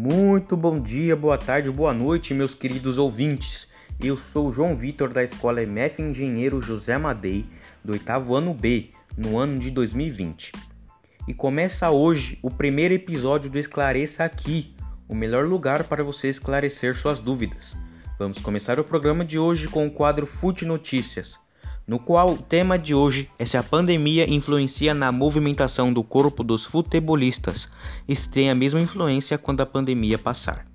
Muito bom dia, boa tarde, boa noite, meus queridos ouvintes. Eu sou João Vitor da Escola MF Engenheiro José Madei, do oitavo ano B, no ano de 2020. E começa hoje o primeiro episódio do Esclareça Aqui, o melhor lugar para você esclarecer suas dúvidas. Vamos começar o programa de hoje com o quadro Fute Notícias no qual o tema de hoje é se a pandemia influencia na movimentação do corpo dos futebolistas e se tem a mesma influência quando a pandemia passar.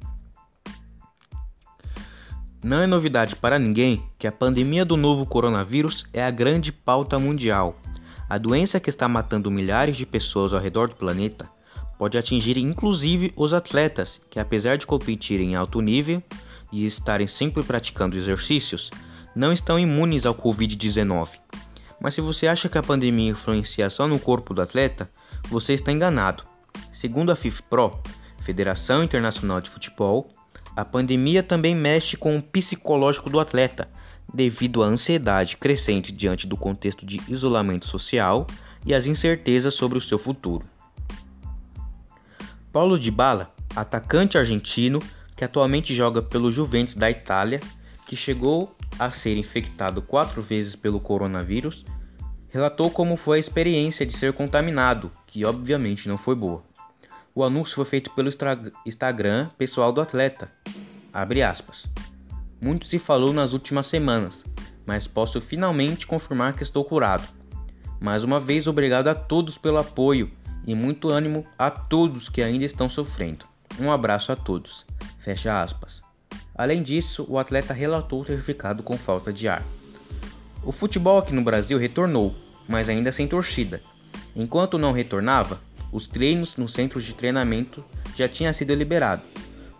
Não é novidade para ninguém que a pandemia do novo coronavírus é a grande pauta mundial. A doença que está matando milhares de pessoas ao redor do planeta pode atingir inclusive os atletas que, apesar de competirem em alto nível e estarem sempre praticando exercícios, não estão imunes ao Covid-19. Mas se você acha que a pandemia influencia só no corpo do atleta, você está enganado. Segundo a FIFPRO, Federação Internacional de Futebol, a pandemia também mexe com o psicológico do atleta, devido à ansiedade crescente diante do contexto de isolamento social e as incertezas sobre o seu futuro. Paulo Dybala, atacante argentino que atualmente joga pelo Juventus da Itália, que chegou a ser infectado quatro vezes pelo coronavírus, relatou como foi a experiência de ser contaminado, que obviamente não foi boa. O anúncio foi feito pelo Instagram pessoal do atleta. Muito se falou nas últimas semanas, mas posso finalmente confirmar que estou curado. Mais uma vez, obrigado a todos pelo apoio e muito ânimo a todos que ainda estão sofrendo. Um abraço a todos. Fecha aspas. Além disso, o atleta relatou ter ficado com falta de ar. O futebol aqui no Brasil retornou, mas ainda sem torcida. Enquanto não retornava, os treinos nos centros de treinamento já tinham sido liberados,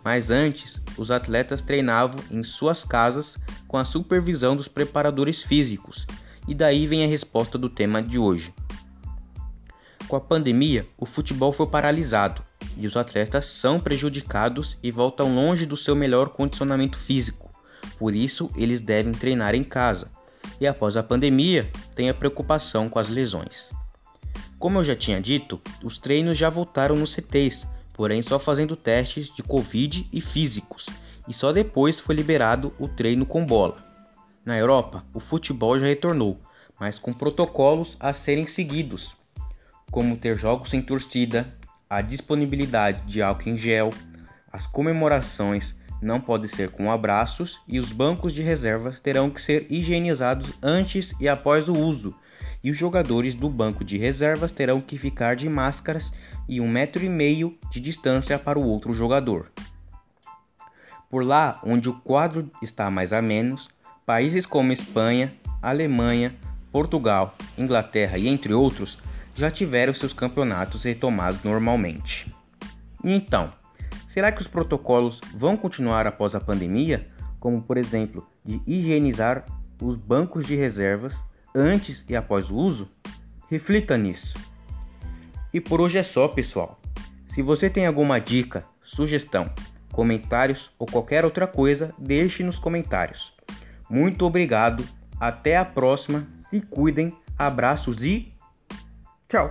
mas antes os atletas treinavam em suas casas com a supervisão dos preparadores físicos, e daí vem a resposta do tema de hoje. Com a pandemia, o futebol foi paralisado e os atletas são prejudicados e voltam longe do seu melhor condicionamento físico. Por isso, eles devem treinar em casa. E após a pandemia, tem a preocupação com as lesões. Como eu já tinha dito, os treinos já voltaram nos CTs, porém só fazendo testes de Covid e físicos, e só depois foi liberado o treino com bola. Na Europa, o futebol já retornou, mas com protocolos a serem seguidos, como ter jogos sem torcida, a disponibilidade de álcool em gel, as comemorações não podem ser com abraços e os bancos de reservas terão que ser higienizados antes e após o uso, e os jogadores do banco de reservas terão que ficar de máscaras e um metro e meio de distância para o outro jogador. Por lá, onde o quadro está mais a menos, países como Espanha, Alemanha, Portugal, Inglaterra e entre outros já tiveram seus campeonatos retomados normalmente. Então, será que os protocolos vão continuar após a pandemia, como por exemplo de higienizar os bancos de reservas antes e após o uso? Reflita nisso. E por hoje é só, pessoal. Se você tem alguma dica, sugestão, comentários ou qualquer outra coisa, deixe nos comentários. Muito obrigado, até a próxima, se cuidem, abraços e Tchau.